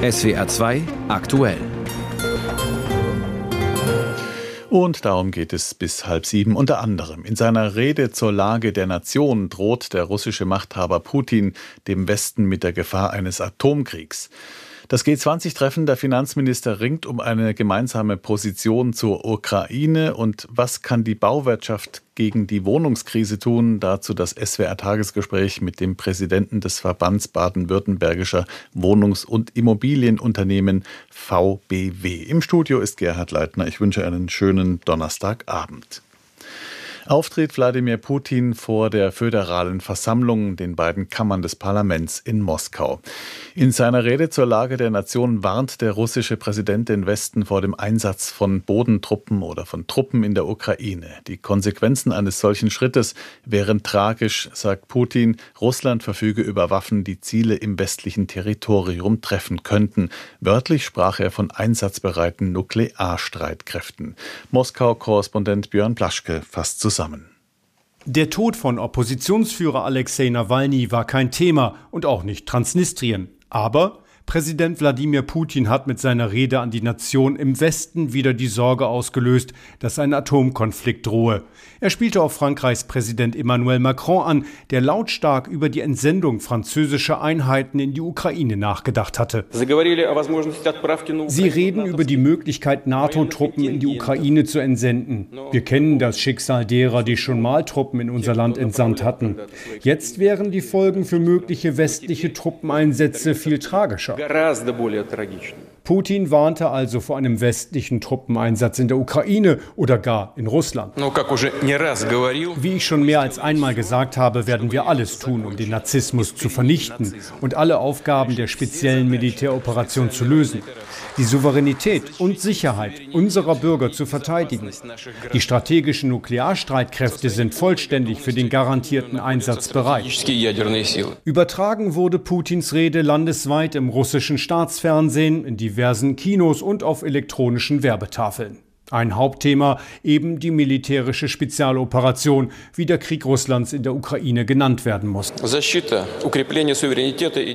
SWR 2 aktuell. Und darum geht es bis halb sieben. Unter anderem in seiner Rede zur Lage der Nation droht der russische Machthaber Putin dem Westen mit der Gefahr eines Atomkriegs. Das G20-Treffen der Finanzminister ringt um eine gemeinsame Position zur Ukraine und was kann die Bauwirtschaft gegen die Wohnungskrise tun? Dazu das SWR-Tagesgespräch mit dem Präsidenten des Verbands baden-württembergischer Wohnungs- und Immobilienunternehmen VBW. Im Studio ist Gerhard Leitner. Ich wünsche einen schönen Donnerstagabend. Auftritt Wladimir Putin vor der föderalen Versammlung, den beiden Kammern des Parlaments in Moskau. In seiner Rede zur Lage der Nation warnt der russische Präsident den Westen vor dem Einsatz von Bodentruppen oder von Truppen in der Ukraine. Die Konsequenzen eines solchen Schrittes wären tragisch, sagt Putin. Russland verfüge über Waffen, die Ziele im westlichen Territorium treffen könnten. Wörtlich sprach er von einsatzbereiten Nuklearstreitkräften. Moskau-Korrespondent Björn Plaschke fasst zusammen zusammen. Der Tod von Oppositionsführer Alexei Nawalny war kein Thema und auch nicht Transnistrien. Aber Präsident Wladimir Putin hat mit seiner Rede an die Nation im Westen wieder die Sorge ausgelöst, dass ein Atomkonflikt drohe. Er spielte auf Frankreichs Präsident Emmanuel Macron an, der lautstark über die Entsendung französischer Einheiten in die Ukraine nachgedacht hatte. Sie reden über die Möglichkeit, NATO-Truppen in die Ukraine zu entsenden. Wir kennen das Schicksal derer, die schon mal Truppen in unser Land entsandt hatten. Jetzt wären die Folgen für mögliche westliche Truppeneinsätze viel tragischer. гораздо более трагичным. Putin warnte also vor einem westlichen Truppeneinsatz in der Ukraine oder gar in Russland. Wie ich schon mehr als einmal gesagt habe, werden wir alles tun, um den Narzissmus zu vernichten und alle Aufgaben der speziellen Militäroperation zu lösen die Souveränität und Sicherheit unserer Bürger zu verteidigen. Die strategischen Nuklearstreitkräfte sind vollständig für den garantierten Einsatz bereit. Übertragen wurde Putins Rede landesweit im russischen Staatsfernsehen, in diversen Kinos und auf elektronischen Werbetafeln. Ein Hauptthema eben die militärische Spezialoperation, wie der Krieg Russlands in der Ukraine genannt werden muss.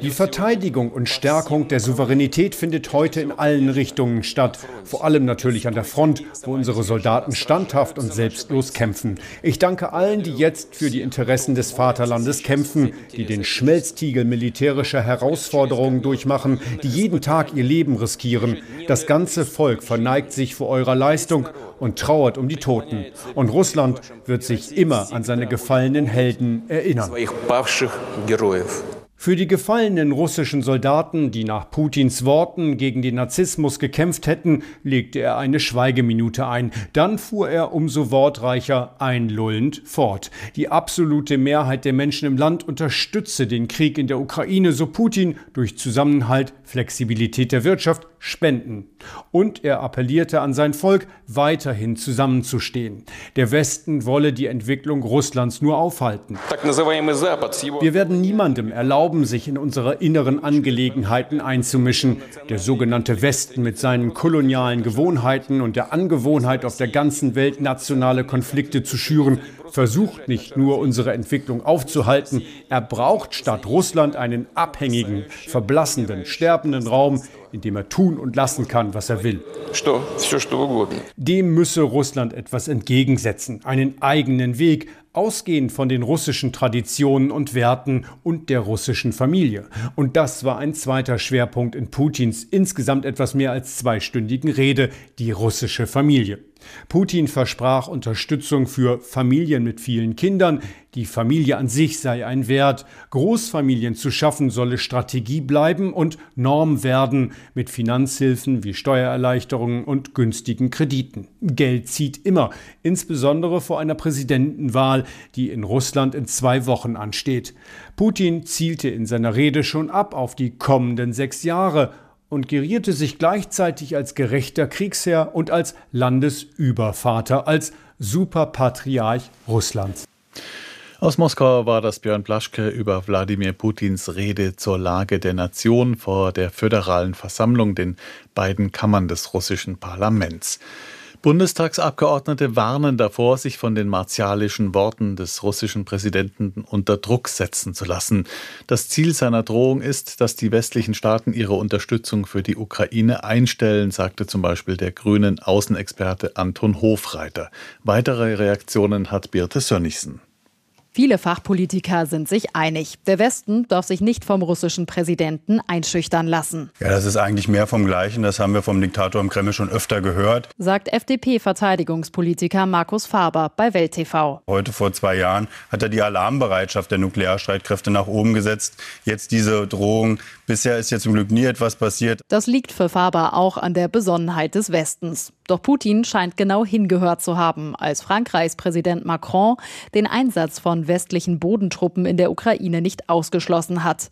Die Verteidigung und Stärkung der Souveränität findet heute in allen Richtungen statt, vor allem natürlich an der Front, wo unsere Soldaten standhaft und selbstlos kämpfen. Ich danke allen, die jetzt für die Interessen des Vaterlandes kämpfen, die den Schmelztiegel militärischer Herausforderungen durchmachen, die jeden Tag ihr Leben riskieren. Das ganze Volk verneigt sich vor eurer Leistung Leistung und trauert um die Toten. Und Russland wird sich immer an seine gefallenen Helden erinnern. Für die gefallenen russischen Soldaten, die nach Putins Worten gegen den Narzissmus gekämpft hätten, legte er eine Schweigeminute ein. Dann fuhr er umso wortreicher einlullend fort. Die absolute Mehrheit der Menschen im Land unterstütze den Krieg in der Ukraine, so Putin, durch Zusammenhalt, Flexibilität der Wirtschaft, Spenden. Und er appellierte an sein Volk, weiterhin zusammenzustehen. Der Westen wolle die Entwicklung Russlands nur aufhalten. Wir werden niemandem erlauben, sich in unsere inneren Angelegenheiten einzumischen. Der sogenannte Westen mit seinen kolonialen Gewohnheiten und der Angewohnheit, auf der ganzen Welt nationale Konflikte zu schüren, versucht nicht nur unsere Entwicklung aufzuhalten, er braucht statt Russland einen abhängigen, verblassenden, sterbenden Raum, in dem er tun und lassen kann, was er will. Dem müsse Russland etwas entgegensetzen, einen eigenen Weg, ausgehend von den russischen Traditionen und Werten und der russischen Familie. Und das war ein zweiter Schwerpunkt in Putins insgesamt etwas mehr als zweistündigen Rede, die russische Familie. Putin versprach Unterstützung für Familien mit vielen Kindern. Die Familie an sich sei ein Wert. Großfamilien zu schaffen solle Strategie bleiben und Norm werden mit Finanzhilfen wie Steuererleichterungen und günstigen Krediten. Geld zieht immer, insbesondere vor einer Präsidentenwahl, die in Russland in zwei Wochen ansteht. Putin zielte in seiner Rede schon ab auf die kommenden sechs Jahre und gerierte sich gleichzeitig als gerechter Kriegsherr und als Landesübervater, als Superpatriarch Russlands. Aus Moskau war das Björn Blaschke über Wladimir Putins Rede zur Lage der Nation vor der föderalen Versammlung, den beiden Kammern des russischen Parlaments. Bundestagsabgeordnete warnen davor, sich von den martialischen Worten des russischen Präsidenten unter Druck setzen zu lassen. Das Ziel seiner Drohung ist, dass die westlichen Staaten ihre Unterstützung für die Ukraine einstellen, sagte zum Beispiel der grünen Außenexperte Anton Hofreiter. Weitere Reaktionen hat Birte Sönnigsen. Viele Fachpolitiker sind sich einig. Der Westen darf sich nicht vom russischen Präsidenten einschüchtern lassen. Ja, das ist eigentlich mehr vom Gleichen. Das haben wir vom Diktator im Kreml schon öfter gehört. Sagt FDP-Verteidigungspolitiker Markus Faber bei Welt TV. Heute vor zwei Jahren hat er die Alarmbereitschaft der Nuklearstreitkräfte nach oben gesetzt. Jetzt diese Drohung. Bisher ist ja zum Glück nie etwas passiert. Das liegt für Faber auch an der Besonnenheit des Westens. Doch Putin scheint genau hingehört zu haben, als Frankreichs Präsident Macron den Einsatz von westlichen Bodentruppen in der Ukraine nicht ausgeschlossen hat.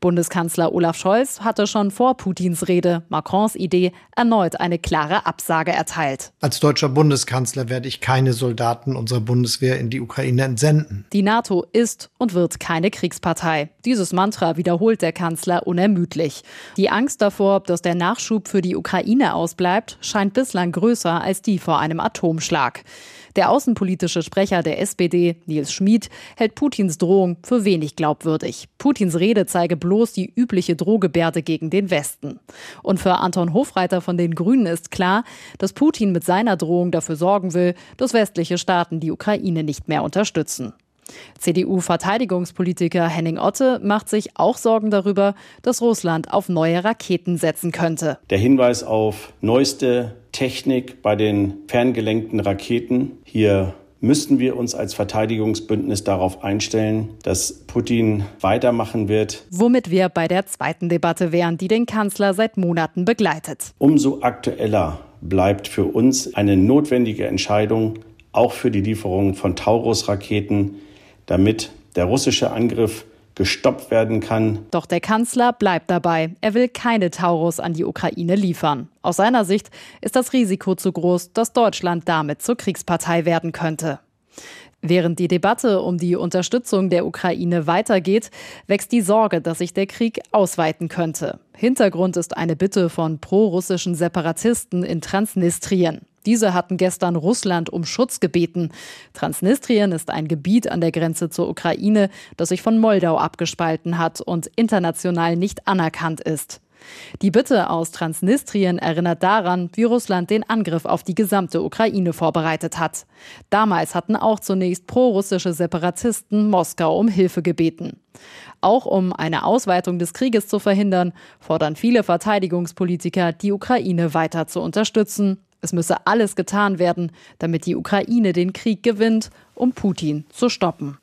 Bundeskanzler Olaf Scholz hatte schon vor Putins Rede Macrons Idee erneut eine klare Absage erteilt. Als deutscher Bundeskanzler werde ich keine Soldaten unserer Bundeswehr in die Ukraine entsenden. Die NATO ist und wird keine Kriegspartei. Dieses Mantra wiederholt der Kanzler unermüdlich. Die Angst davor, dass der Nachschub für die Ukraine ausbleibt, scheint bislang größer als die vor einem Atomschlag. Der außenpolitische Sprecher der SPD, Nils Schmid, hält Putins Drohung für wenig glaubwürdig. Putins Rede zeige bloß die übliche Drohgebärde gegen den Westen. Und für Anton Hofreiter von den Grünen ist klar, dass Putin mit seiner Drohung dafür sorgen will, dass westliche Staaten die Ukraine nicht mehr unterstützen. CDU-Verteidigungspolitiker Henning Otte macht sich auch Sorgen darüber, dass Russland auf neue Raketen setzen könnte. Der Hinweis auf neueste Technik bei den ferngelenkten Raketen. Hier müssten wir uns als Verteidigungsbündnis darauf einstellen, dass Putin weitermachen wird. Womit wir bei der zweiten Debatte wären, die den Kanzler seit Monaten begleitet. Umso aktueller bleibt für uns eine notwendige Entscheidung, auch für die Lieferung von Taurus-Raketen, damit der russische Angriff gestoppt werden kann. Doch der Kanzler bleibt dabei. Er will keine Taurus an die Ukraine liefern. Aus seiner Sicht ist das Risiko zu groß, dass Deutschland damit zur Kriegspartei werden könnte. Während die Debatte um die Unterstützung der Ukraine weitergeht, wächst die Sorge, dass sich der Krieg ausweiten könnte. Hintergrund ist eine Bitte von prorussischen Separatisten in Transnistrien. Diese hatten gestern Russland um Schutz gebeten. Transnistrien ist ein Gebiet an der Grenze zur Ukraine, das sich von Moldau abgespalten hat und international nicht anerkannt ist. Die Bitte aus Transnistrien erinnert daran, wie Russland den Angriff auf die gesamte Ukraine vorbereitet hat. Damals hatten auch zunächst prorussische Separatisten Moskau um Hilfe gebeten. Auch um eine Ausweitung des Krieges zu verhindern, fordern viele Verteidigungspolitiker, die Ukraine weiter zu unterstützen. Es müsse alles getan werden, damit die Ukraine den Krieg gewinnt, um Putin zu stoppen.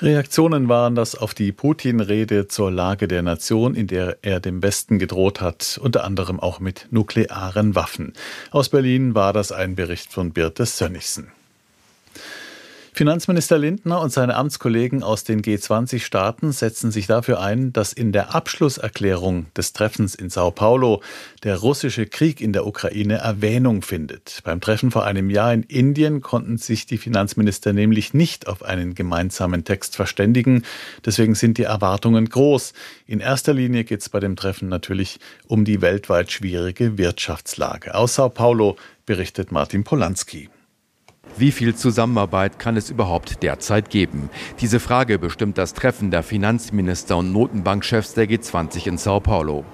Reaktionen waren das auf die Putin-Rede zur Lage der Nation, in der er dem Westen gedroht hat, unter anderem auch mit nuklearen Waffen. Aus Berlin war das ein Bericht von Birte Sönnigsen. Finanzminister Lindner und seine Amtskollegen aus den G20-Staaten setzen sich dafür ein, dass in der Abschlusserklärung des Treffens in Sao Paulo der russische Krieg in der Ukraine Erwähnung findet. Beim Treffen vor einem Jahr in Indien konnten sich die Finanzminister nämlich nicht auf einen gemeinsamen Text verständigen. Deswegen sind die Erwartungen groß. In erster Linie geht es bei dem Treffen natürlich um die weltweit schwierige Wirtschaftslage. Aus Sao Paulo berichtet Martin Polanski. Wie viel Zusammenarbeit kann es überhaupt derzeit geben? Diese Frage bestimmt das Treffen der Finanzminister und Notenbankchefs der G20 in Sao Paulo.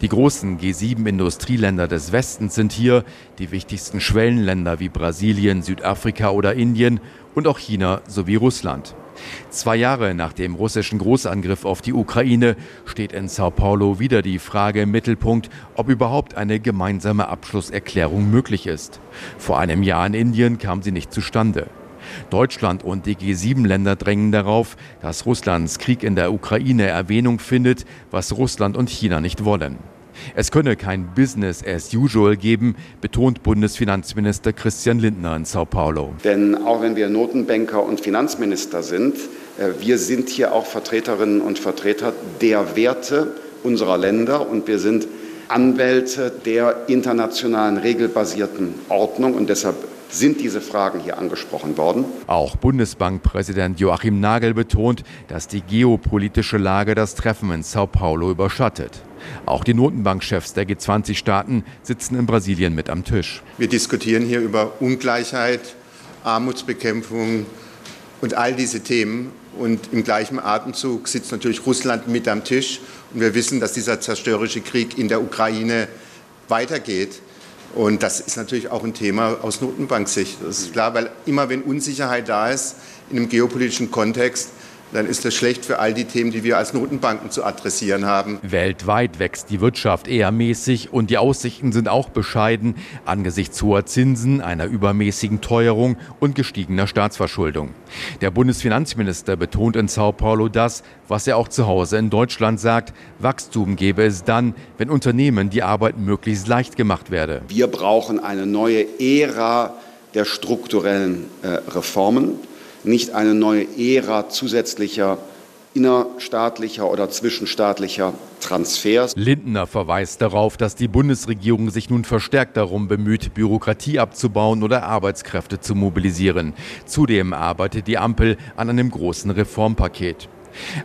Die großen G7-Industrieländer des Westens sind hier, die wichtigsten Schwellenländer wie Brasilien, Südafrika oder Indien und auch China sowie Russland. Zwei Jahre nach dem russischen Großangriff auf die Ukraine steht in Sao Paulo wieder die Frage im Mittelpunkt, ob überhaupt eine gemeinsame Abschlusserklärung möglich ist. Vor einem Jahr in Indien kam sie nicht zustande. Deutschland und die G7-Länder drängen darauf, dass Russlands Krieg in der Ukraine Erwähnung findet, was Russland und China nicht wollen. Es könne kein Business as usual geben, betont Bundesfinanzminister Christian Lindner in Sao Paulo. Denn auch wenn wir Notenbanker und Finanzminister sind, äh, wir sind hier auch Vertreterinnen und Vertreter der Werte unserer Länder und wir sind Anwälte der internationalen regelbasierten Ordnung und deshalb sind diese Fragen hier angesprochen worden. Auch Bundesbankpräsident Joachim Nagel betont, dass die geopolitische Lage das Treffen in Sao Paulo überschattet. Auch die Notenbankchefs der G20-Staaten sitzen in Brasilien mit am Tisch. Wir diskutieren hier über Ungleichheit, Armutsbekämpfung und all diese Themen. Und im gleichen Atemzug sitzt natürlich Russland mit am Tisch. Und wir wissen, dass dieser zerstörerische Krieg in der Ukraine weitergeht. Und das ist natürlich auch ein Thema aus Notenbanksicht. Das ist klar, weil immer wenn Unsicherheit da ist in einem geopolitischen Kontext, dann ist das schlecht für all die Themen, die wir als Notenbanken zu adressieren haben. Weltweit wächst die Wirtschaft eher mäßig und die Aussichten sind auch bescheiden angesichts hoher Zinsen, einer übermäßigen Teuerung und gestiegener Staatsverschuldung. Der Bundesfinanzminister betont in Sao Paulo das, was er auch zu Hause in Deutschland sagt, Wachstum gäbe es dann, wenn Unternehmen die Arbeit möglichst leicht gemacht werde. Wir brauchen eine neue Ära der strukturellen äh, Reformen nicht eine neue Ära zusätzlicher innerstaatlicher oder zwischenstaatlicher Transfers. Lindner verweist darauf, dass die Bundesregierung sich nun verstärkt darum bemüht, Bürokratie abzubauen oder Arbeitskräfte zu mobilisieren. Zudem arbeitet die Ampel an einem großen Reformpaket.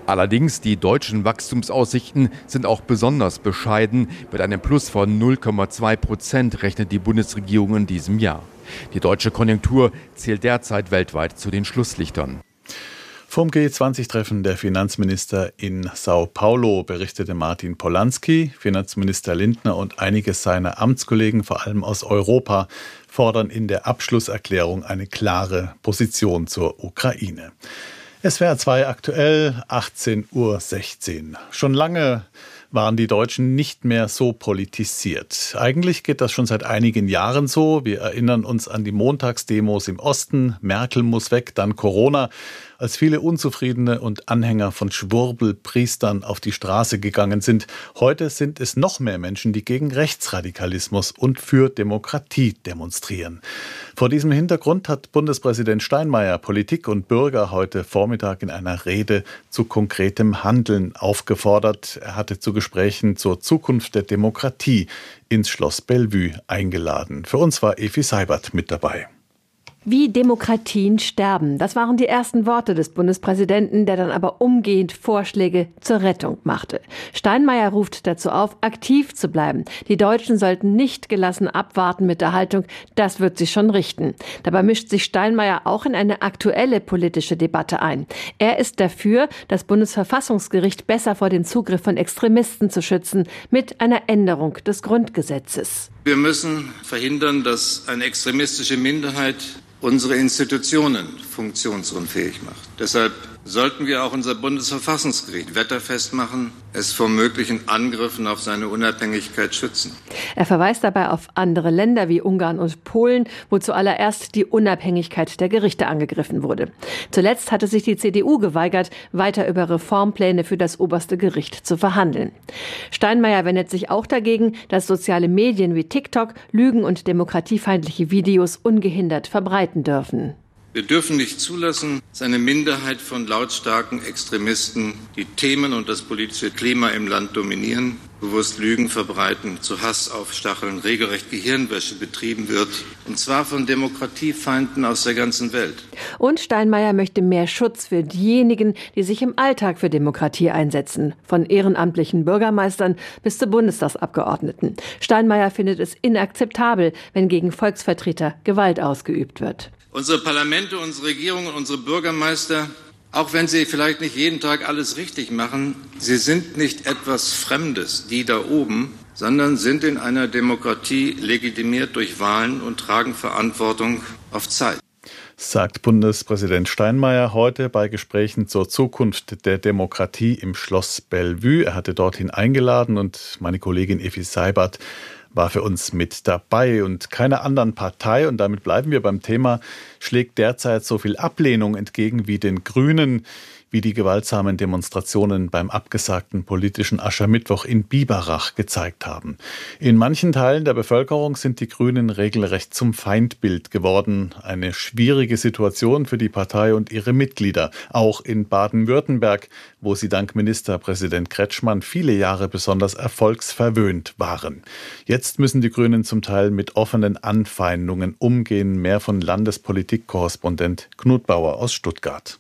Allerdings die deutschen Wachstumsaussichten sind auch besonders bescheiden. Mit einem Plus von 0,2 Prozent rechnet die Bundesregierung in diesem Jahr. Die deutsche Konjunktur zählt derzeit weltweit zu den Schlusslichtern. Vom G20-Treffen der Finanzminister in Sao Paulo berichtete Martin Polanski. Finanzminister Lindner und einige seiner Amtskollegen, vor allem aus Europa, fordern in der Abschlusserklärung eine klare Position zur Ukraine. SWR 2 aktuell 18.16 Uhr. Schon lange waren die Deutschen nicht mehr so politisiert. Eigentlich geht das schon seit einigen Jahren so. Wir erinnern uns an die Montagsdemos im Osten. Merkel muss weg, dann Corona als viele Unzufriedene und Anhänger von Schwurbelpriestern auf die Straße gegangen sind. Heute sind es noch mehr Menschen, die gegen Rechtsradikalismus und für Demokratie demonstrieren. Vor diesem Hintergrund hat Bundespräsident Steinmeier Politik und Bürger heute Vormittag in einer Rede zu konkretem Handeln aufgefordert. Er hatte zu Gesprächen zur Zukunft der Demokratie ins Schloss Bellevue eingeladen. Für uns war Efi Seibert mit dabei. Wie Demokratien sterben, das waren die ersten Worte des Bundespräsidenten, der dann aber umgehend Vorschläge zur Rettung machte. Steinmeier ruft dazu auf, aktiv zu bleiben. Die Deutschen sollten nicht gelassen abwarten mit der Haltung, das wird sich schon richten. Dabei mischt sich Steinmeier auch in eine aktuelle politische Debatte ein. Er ist dafür, das Bundesverfassungsgericht besser vor dem Zugriff von Extremisten zu schützen, mit einer Änderung des Grundgesetzes. Wir müssen verhindern, dass eine extremistische Minderheit unsere Institutionen funktionsunfähig macht. Deshalb sollten wir auch unser Bundesverfassungsgericht wetterfest machen, es vor möglichen Angriffen auf seine Unabhängigkeit schützen. Er verweist dabei auf andere Länder wie Ungarn und Polen, wo zuallererst die Unabhängigkeit der Gerichte angegriffen wurde. Zuletzt hatte sich die CDU geweigert, weiter über Reformpläne für das oberste Gericht zu verhandeln. Steinmeier wendet sich auch dagegen, dass soziale Medien wie TikTok Lügen und demokratiefeindliche Videos ungehindert verbreiten dürfen. Wir dürfen nicht zulassen, dass eine Minderheit von lautstarken Extremisten die Themen und das politische Klima im Land dominieren, bewusst Lügen verbreiten, zu Hass aufstacheln, regelrecht Gehirnwäsche betrieben wird, und zwar von Demokratiefeinden aus der ganzen Welt. Und Steinmeier möchte mehr Schutz für diejenigen, die sich im Alltag für Demokratie einsetzen, von ehrenamtlichen Bürgermeistern bis zu Bundestagsabgeordneten. Steinmeier findet es inakzeptabel, wenn gegen Volksvertreter Gewalt ausgeübt wird. Unsere Parlamente, unsere Regierungen, unsere Bürgermeister, auch wenn sie vielleicht nicht jeden Tag alles richtig machen, sie sind nicht etwas Fremdes, die da oben, sondern sind in einer Demokratie legitimiert durch Wahlen und tragen Verantwortung auf Zeit sagt Bundespräsident Steinmeier heute bei Gesprächen zur Zukunft der Demokratie im Schloss Bellevue. Er hatte dorthin eingeladen und meine Kollegin Effi Seibert war für uns mit dabei und keiner anderen Partei, und damit bleiben wir beim Thema, schlägt derzeit so viel Ablehnung entgegen wie den Grünen wie die gewaltsamen Demonstrationen beim abgesagten politischen Aschermittwoch in Biberach gezeigt haben. In manchen Teilen der Bevölkerung sind die Grünen regelrecht zum Feindbild geworden. Eine schwierige Situation für die Partei und ihre Mitglieder. Auch in Baden-Württemberg, wo sie dank Ministerpräsident Kretschmann viele Jahre besonders erfolgsverwöhnt waren. Jetzt müssen die Grünen zum Teil mit offenen Anfeindungen umgehen. Mehr von Landespolitikkorrespondent Knut Bauer aus Stuttgart.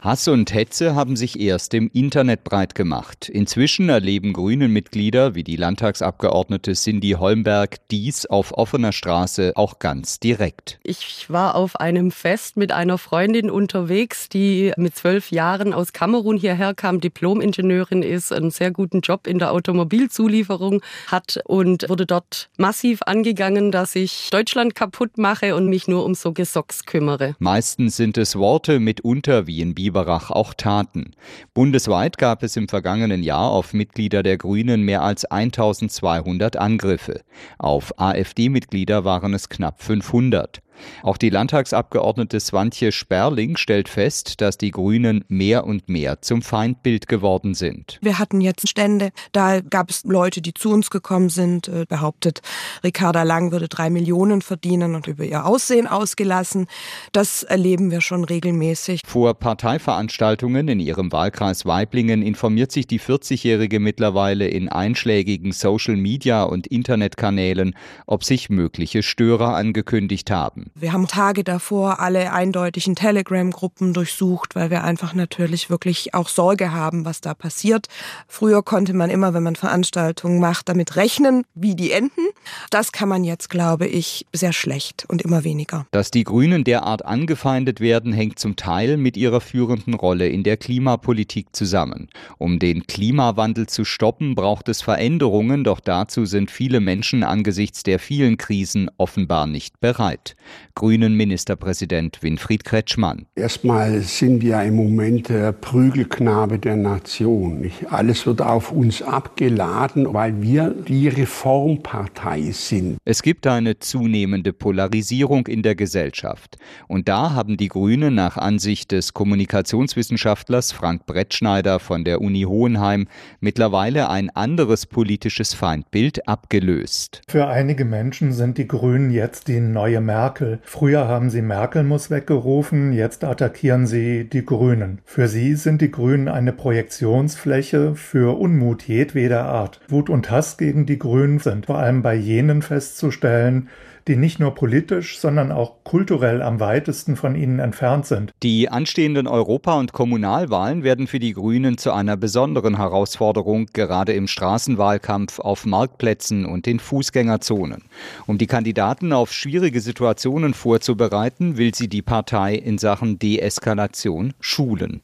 Hass und Hetze haben sich erst im Internet breit gemacht. Inzwischen erleben Grünen-Mitglieder wie die Landtagsabgeordnete Cindy Holmberg dies auf offener Straße auch ganz direkt. Ich war auf einem Fest mit einer Freundin unterwegs, die mit zwölf Jahren aus Kamerun hierher kam, Diplom-Ingenieurin ist, einen sehr guten Job in der Automobilzulieferung hat und wurde dort massiv angegangen, dass ich Deutschland kaputt mache und mich nur um so Gesocks kümmere. Meistens sind es Worte, mitunter wie in Bio Biberach auch taten. Bundesweit gab es im vergangenen Jahr auf Mitglieder der Grünen mehr als 1200 Angriffe. Auf AfD-Mitglieder waren es knapp 500. Auch die Landtagsabgeordnete Swantje Sperling stellt fest, dass die Grünen mehr und mehr zum Feindbild geworden sind. Wir hatten jetzt Stände, da gab es Leute, die zu uns gekommen sind, äh, behauptet, Ricarda Lang würde drei Millionen verdienen und über ihr Aussehen ausgelassen. Das erleben wir schon regelmäßig. Vor Parteiveranstaltungen in ihrem Wahlkreis Weiblingen informiert sich die 40-Jährige mittlerweile in einschlägigen Social-Media- und Internetkanälen, ob sich mögliche Störer angekündigt haben. Wir haben Tage davor alle eindeutigen Telegram-Gruppen durchsucht, weil wir einfach natürlich wirklich auch Sorge haben, was da passiert. Früher konnte man immer, wenn man Veranstaltungen macht, damit rechnen, wie die enden. Das kann man jetzt, glaube ich, sehr schlecht und immer weniger. Dass die Grünen derart angefeindet werden, hängt zum Teil mit ihrer führenden Rolle in der Klimapolitik zusammen. Um den Klimawandel zu stoppen, braucht es Veränderungen, doch dazu sind viele Menschen angesichts der vielen Krisen offenbar nicht bereit. Grünen Ministerpräsident Winfried Kretschmann. Erstmal sind wir im Moment der Prügelknabe der Nation. Alles wird auf uns abgeladen, weil wir die Reformpartei sind. Es gibt eine zunehmende Polarisierung in der Gesellschaft. Und da haben die Grünen nach Ansicht des Kommunikationswissenschaftlers Frank Brettschneider von der Uni Hohenheim mittlerweile ein anderes politisches Feindbild abgelöst. Für einige Menschen sind die Grünen jetzt die neue Merkel. Merkel. Früher haben sie Merkel muss weggerufen, jetzt attackieren sie die Grünen. Für sie sind die Grünen eine Projektionsfläche für Unmut jedweder Art. Wut und Hass gegen die Grünen sind vor allem bei jenen festzustellen, die nicht nur politisch, sondern auch kulturell am weitesten von ihnen entfernt sind. Die anstehenden Europa- und Kommunalwahlen werden für die Grünen zu einer besonderen Herausforderung, gerade im Straßenwahlkampf auf Marktplätzen und in Fußgängerzonen. Um die Kandidaten auf schwierige Situationen vorzubereiten, will sie die Partei in Sachen Deeskalation schulen.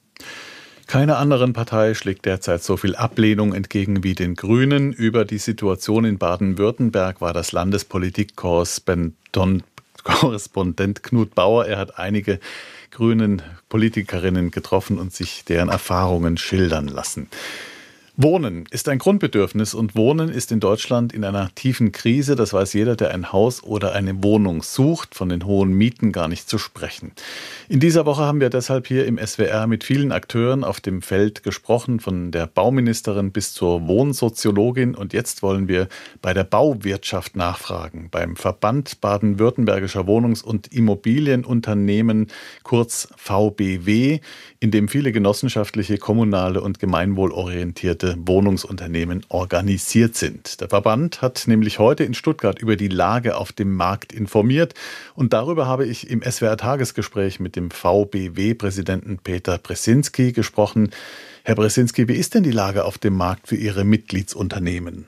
Keiner anderen Partei schlägt derzeit so viel Ablehnung entgegen wie den Grünen. Über die Situation in Baden-Württemberg war das Landespolitikkorrespondent Knut Bauer. Er hat einige grünen Politikerinnen getroffen und sich deren Erfahrungen schildern lassen. Wohnen ist ein Grundbedürfnis und Wohnen ist in Deutschland in einer tiefen Krise. Das weiß jeder, der ein Haus oder eine Wohnung sucht, von den hohen Mieten gar nicht zu sprechen. In dieser Woche haben wir deshalb hier im SWR mit vielen Akteuren auf dem Feld gesprochen, von der Bauministerin bis zur Wohnsoziologin. Und jetzt wollen wir bei der Bauwirtschaft nachfragen, beim Verband Baden-Württembergischer Wohnungs- und Immobilienunternehmen, kurz VBW, in dem viele genossenschaftliche, kommunale und gemeinwohlorientierte private Wohnungsunternehmen organisiert sind. Der Verband hat nämlich heute in Stuttgart über die Lage auf dem Markt informiert und darüber habe ich im SWR Tagesgespräch mit dem VBW-Präsidenten Peter Bresinski gesprochen. Herr Bresinski, wie ist denn die Lage auf dem Markt für Ihre Mitgliedsunternehmen?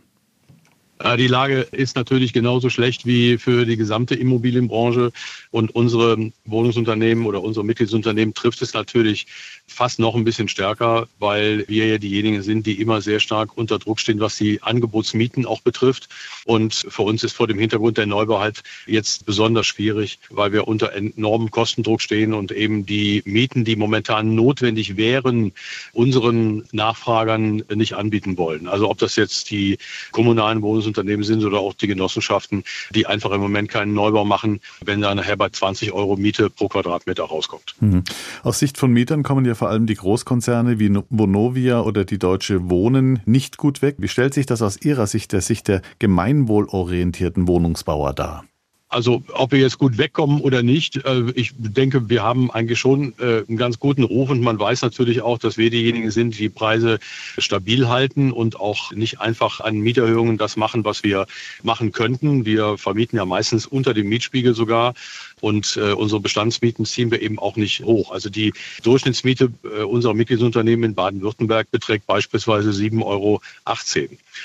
Äh, die Lage ist natürlich genauso schlecht wie für die gesamte Immobilienbranche und unsere Wohnungsunternehmen oder unsere Mitgliedsunternehmen trifft es natürlich fast noch ein bisschen stärker, weil wir ja diejenigen sind, die immer sehr stark unter Druck stehen, was die Angebotsmieten auch betrifft. Und für uns ist vor dem Hintergrund der Neubau halt jetzt besonders schwierig, weil wir unter enormem Kostendruck stehen und eben die Mieten, die momentan notwendig wären, unseren Nachfragern nicht anbieten wollen. Also ob das jetzt die kommunalen Wohnungsunternehmen sind oder auch die Genossenschaften, die einfach im Moment keinen Neubau machen, wenn da nachher bei 20 Euro Miete pro Quadratmeter rauskommt. Mhm. Aus Sicht von Mietern kommen ja vor allem die Großkonzerne wie Vonovia oder die Deutsche Wohnen nicht gut weg. Wie stellt sich das aus Ihrer Sicht, der Sicht der gemeinwohlorientierten Wohnungsbauer dar? Also ob wir jetzt gut wegkommen oder nicht, äh, ich denke, wir haben eigentlich schon äh, einen ganz guten Ruf und man weiß natürlich auch, dass wir diejenigen sind, die Preise stabil halten und auch nicht einfach an Mieterhöhungen das machen, was wir machen könnten. Wir vermieten ja meistens unter dem Mietspiegel sogar Und äh, unsere Bestandsmieten ziehen wir eben auch nicht hoch. Also die Durchschnittsmiete äh, unserer Mitgliedsunternehmen in Baden-Württemberg beträgt beispielsweise 7,18 Euro.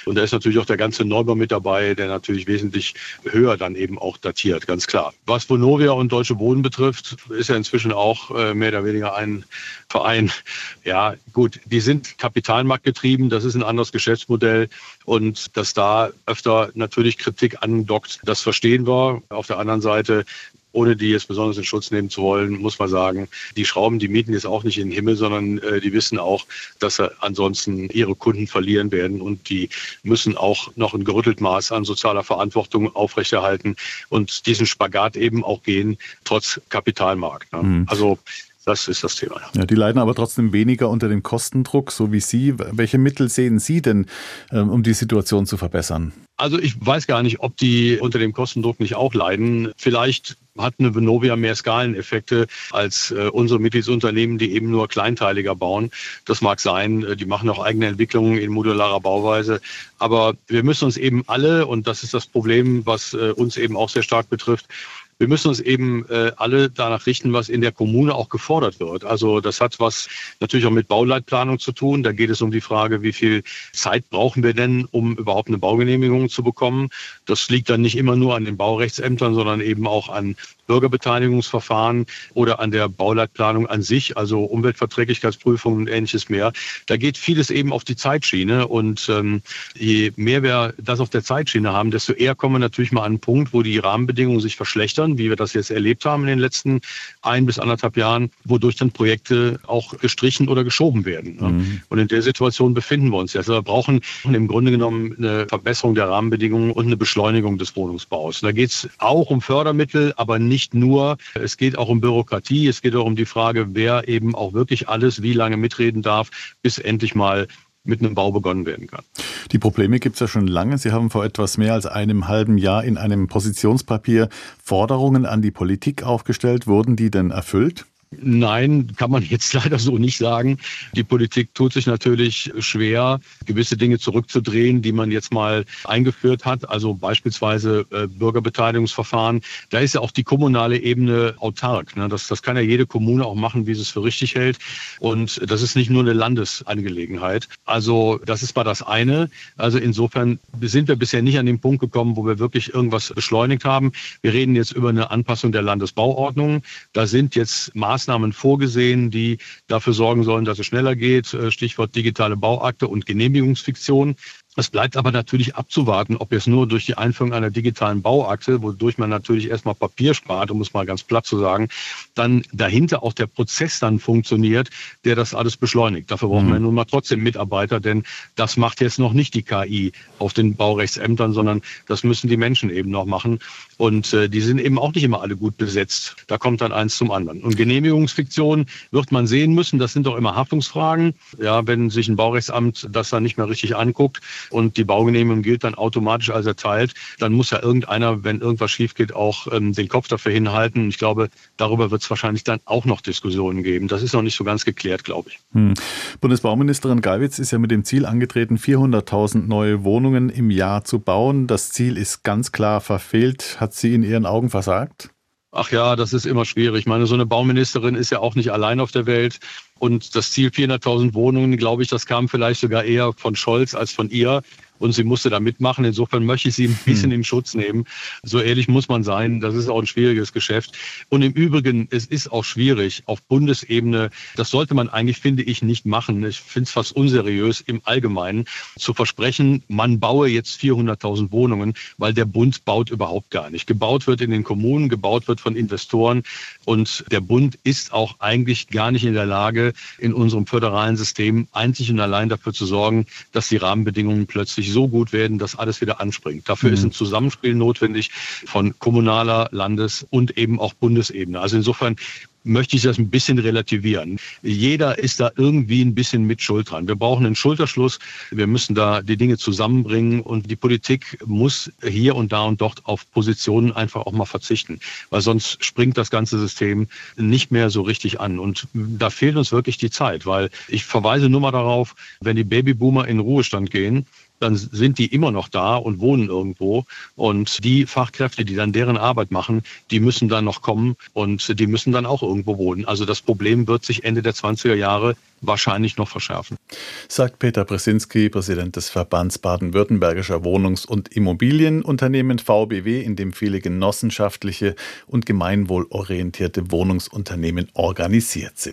Und da ist natürlich auch der ganze Neubau mit dabei, der natürlich wesentlich höher dann eben auch datiert, ganz klar. Was Vonovia und Deutsche Boden betrifft, ist ja inzwischen auch äh, mehr oder weniger ein Verein. Ja, gut, die sind kapitalmarktgetrieben, das ist ein anderes Geschäftsmodell und dass da öfter natürlich Kritik andockt, das verstehen wir. Auf der anderen Seite ohne die jetzt besonders in Schutz nehmen zu wollen, muss man sagen, die schrauben die Mieten jetzt auch nicht in den Himmel, sondern äh, die wissen auch, dass sie ansonsten ihre Kunden verlieren werden und die müssen auch noch ein gerüttelt Maß an sozialer Verantwortung aufrechterhalten und diesen Spagat eben auch gehen, trotz Kapitalmarkt. Ne? Mhm. Also das ist das Thema. Ja, die leiden aber trotzdem weniger unter dem Kostendruck, so wie Sie. Welche Mittel sehen Sie denn, ähm, um die Situation zu verbessern? Also ich weiß gar nicht, ob die unter dem Kostendruck nicht auch leiden. Vielleicht hat eine Venovia mehr Skaleneffekte als äh, unsere Mitgliedsunternehmen, die eben nur kleinteiliger bauen. Das mag sein, äh, die machen auch eigene Entwicklungen in modularer Bauweise. Aber wir müssen uns eben alle, und das ist das Problem, was äh, uns eben auch sehr stark betrifft, wir müssen uns eben äh, alle danach richten, was in der Kommune auch gefordert wird. Also das hat was natürlich auch mit Bauleitplanung zu tun. Da geht es um die Frage, wie viel Zeit brauchen wir denn, um überhaupt eine Baugenehmigung zu bekommen. Das liegt dann nicht immer nur an den Baurechtsämtern, sondern eben auch an Bürgerbeteiligungsverfahren oder an der Bauleitplanung an sich, also Umweltverträglichkeitsprüfungen und ähnliches mehr. Da geht vieles eben auf die Zeitschiene und ähm, je mehr wir das auf der Zeitschiene haben, desto eher kommen wir natürlich mal an einen Punkt, wo die Rahmenbedingungen sich verschlechtern, wie wir das jetzt erlebt haben in den letzten ein bis anderthalb Jahren, wodurch dann Projekte auch gestrichen oder geschoben werden. Mhm. Und in der Situation befinden wir uns jetzt. Also wir brauchen im Grunde genommen eine Verbesserung der Rahmenbedingungen und eine Beschleunigung des Wohnungsbaus. da geht es auch um Fördermittel, aber nicht nicht nur. Es geht auch um Bürokratie. Es geht auch um die Frage, wer eben auch wirklich alles wie lange mitreden darf, bis endlich mal mit einem Bau begonnen werden kann. Die Probleme gibt es ja schon lange. Sie haben vor etwas mehr als einem halben Jahr in einem Positionspapier Forderungen an die Politik aufgestellt. Wurden die denn erfüllt? Nein, kann man jetzt leider so nicht sagen. Die Politik tut sich natürlich schwer, gewisse Dinge zurückzudrehen, die man jetzt mal eingeführt hat. Also beispielsweise äh, Bürgerbeteiligungsverfahren. Da ist ja auch die kommunale Ebene autark. Ne? Das, das kann ja jede Kommune auch machen, wie sie es für richtig hält. Und das ist nicht nur eine Landesangelegenheit. Also das ist mal das eine. Also insofern sind wir bisher nicht an den Punkt gekommen, wo wir wirklich irgendwas beschleunigt haben. Wir reden jetzt über eine Anpassung der Landesbauordnung. Da sind jetzt Maßnahmen Maßnahmen vorgesehen, die dafür sorgen sollen, dass es schneller geht. Äh, Stichwort digitale Bauakte und Genehmigungsfiktion. Es bleibt aber natürlich abzuwarten, ob jetzt nur durch die Einführung einer digitalen Bauakte, wodurch man natürlich erstmal Papier spart, um es mal ganz platt zu sagen, dann dahinter auch der Prozess dann funktioniert, der das alles beschleunigt. Dafür brauchen mhm. wir nun mal trotzdem Mitarbeiter, denn das macht jetzt noch nicht die KI auf den Baurechtsämtern, sondern das müssen die Menschen eben noch machen. Und äh, die sind eben auch nicht immer alle gut besetzt. Da kommt dann eins zum anderen. Und Genehmigungsfiktion wird man sehen müssen. Das sind doch immer Haftungsfragen. Ja, wenn sich ein Baurechtsamt das dann nicht mehr richtig anguckt, und die Baugenehmigung gilt dann automatisch als erteilt, dann muss ja irgendeiner, wenn irgendwas schief geht, auch ähm, den Kopf dafür hinhalten. Ich glaube, darüber wird es wahrscheinlich dann auch noch Diskussionen geben. Das ist noch nicht so ganz geklärt, glaube ich. Hm. Bundesbauministerin Geiwitz ist ja mit dem Ziel angetreten, 400.000 neue Wohnungen im Jahr zu bauen. Das Ziel ist ganz klar verfehlt. Hat sie in Ihren Augen versagt? Ach ja, das ist immer schwierig. Ich meine, so eine Bauministerin ist ja auch nicht allein auf der Welt. Und das Ziel 400.000 Wohnungen, glaube ich, das kam vielleicht sogar eher von Scholz als von ihr und sie musste da mitmachen. Insofern möchte ich sie ein bisschen hm. in Schutz nehmen. So ehrlich muss man sein. Das ist auch ein schwieriges Geschäft. Und im Übrigen, es ist auch schwierig auf Bundesebene. Das sollte man eigentlich, finde ich, nicht machen. Ich finde es fast unseriös im Allgemeinen zu versprechen, man baue jetzt 400.000 Wohnungen, weil der Bund baut überhaupt gar nicht. Gebaut wird in den Kommunen, gebaut wird von Investoren. Und der Bund ist auch eigentlich gar nicht in der Lage, in unserem föderalen System einzig und allein dafür zu sorgen, dass die Rahmenbedingungen plötzlich so gut werden, dass alles wieder anspringt. Dafür mhm. ist ein Zusammenspiel notwendig von kommunaler, Landes- und eben auch Bundesebene. Also insofern möchte ich das ein bisschen relativieren. Jeder ist da irgendwie ein bisschen mit Schuld dran. Wir brauchen einen Schulterschluss. Wir müssen da die Dinge zusammenbringen und die Politik muss hier und da und dort auf Positionen einfach auch mal verzichten, weil sonst springt das ganze System nicht mehr so richtig an. Und da fehlt uns wirklich die Zeit, weil ich verweise nur mal darauf, wenn die Babyboomer in Ruhestand gehen, dann sind die immer noch da und wohnen irgendwo. Und die Fachkräfte, die dann deren Arbeit machen, die müssen dann noch kommen und die müssen dann auch irgendwo wohnen. Also das Problem wird sich Ende der 20er Jahre wahrscheinlich noch verschärfen. Sagt Peter Bresinski, Präsident des Verbands Baden-Württembergischer Wohnungs- und Immobilienunternehmen VBW, in dem viele genossenschaftliche und gemeinwohlorientierte Wohnungsunternehmen organisiert sind.